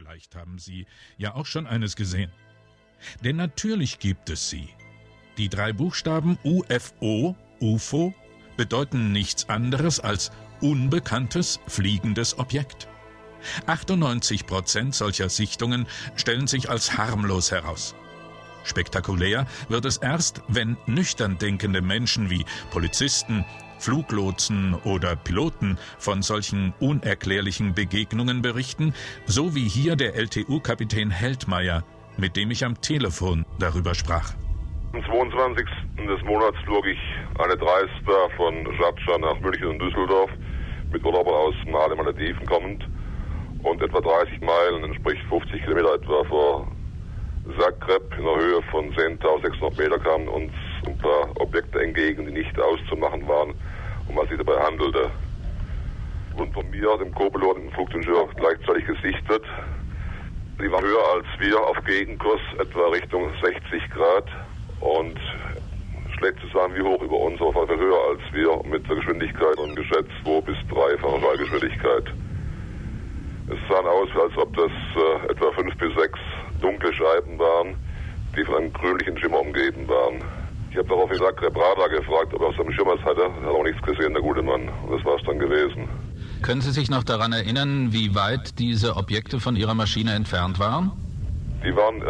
Vielleicht haben Sie ja auch schon eines gesehen. Denn natürlich gibt es sie. Die drei Buchstaben UFO, UFO, bedeuten nichts anderes als unbekanntes fliegendes Objekt. 98 Prozent solcher Sichtungen stellen sich als harmlos heraus. Spektakulär wird es erst, wenn nüchtern denkende Menschen wie Polizisten, Fluglotsen oder Piloten von solchen unerklärlichen Begegnungen berichten, so wie hier der LTU-Kapitän Heldmeier, mit dem ich am Telefon darüber sprach. Am 22. des Monats flog ich eine Dreister von Schatschan nach München und Düsseldorf mit Urlauber aus Male Malediven kommend und etwa 30 Meilen, entspricht 50 Kilometer etwa vor Zagreb in der Höhe von 10.600 Meter kamen uns ein paar Objekte entgegen, die nicht auszumachen waren, um was sich dabei handelte. Und von mir, dem Co-Piloten im Flugingenieur, gleichzeitig gesichtet. Die waren höher als wir auf Gegenkurs, etwa Richtung 60 Grad und schlecht zu sagen, wie hoch über uns, aber höher als wir mit der Geschwindigkeit und geschätzt 2 bis 3-fache Schallgeschwindigkeit. Es sah aus, als ob das äh, etwa 5 bis 6 dunkle Scheiben waren, einem grünlichen Schimmer umgeben waren. Ich habe daraufhin Zagreb Radar gefragt, ob er aus seinem Schirm was hatte. Er hat auch nichts gesehen, der gute Mann. Und das war es dann gewesen. Können Sie sich noch daran erinnern, wie weit diese Objekte von Ihrer Maschine entfernt waren? Die waren äh,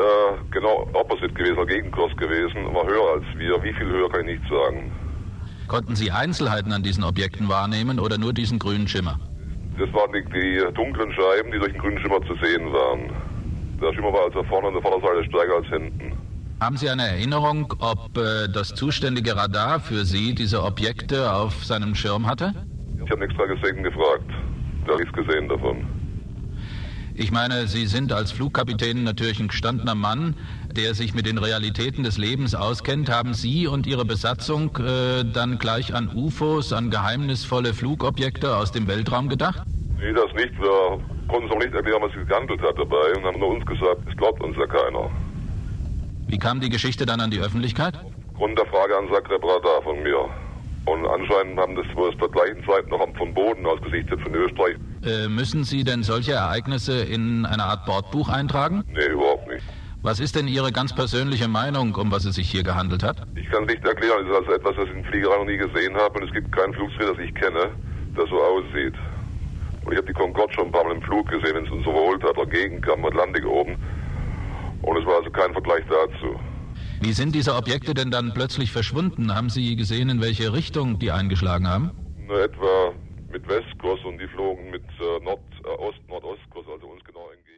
genau opposite gewesen, Gegenkurs gewesen, war höher als wir. Wie viel höher kann ich nicht sagen. Konnten Sie Einzelheiten an diesen Objekten wahrnehmen oder nur diesen grünen Schimmer? Das waren die, die dunklen Scheiben, die durch den grünen Schimmer zu sehen waren. Der Schimmer war also vorne an der Vorderseite stärker als hinten. Haben Sie eine Erinnerung, ob äh, das zuständige Radar für Sie diese Objekte auf seinem Schirm hatte? Ich habe nichts da gesehen gefragt. Da nichts gesehen davon. Ich meine, Sie sind als Flugkapitän natürlich ein gestandener Mann, der sich mit den Realitäten des Lebens auskennt. Haben Sie und Ihre Besatzung äh, dann gleich an UFOs, an geheimnisvolle Flugobjekte aus dem Weltraum gedacht? Nee, das nicht. Wir konnten es auch nicht erklären, was sich gehandelt hat dabei und haben nur uns gesagt, es glaubt uns ja keiner. Wie kam die Geschichte dann an die Öffentlichkeit? Aufgrund der Frage an Zagreb Radar von mir. Und anscheinend haben das wohl zur gleichen Zeit noch vom Boden aus gesichtet von Österreich. Äh, müssen Sie denn solche Ereignisse in eine Art Bordbuch eintragen? Nee, überhaupt nicht. Was ist denn Ihre ganz persönliche Meinung, um was es sich hier gehandelt hat? Ich kann es nicht erklären. Es ist also etwas, das ich in Fliegerei noch nie gesehen habe. Und es gibt keinen Flugzeug, das ich kenne, das so aussieht. Und ich habe die Concorde schon ein paar Mal im Flug gesehen, wenn es uns überholt hat, dagegen kam, Atlantik oben. Und es war also kein Vergleich dazu. Wie sind diese Objekte denn dann plötzlich verschwunden? Haben Sie gesehen, in welche Richtung die eingeschlagen haben? Na, etwa mit Westkurs und die flogen mit äh, Nord, äh, uns genau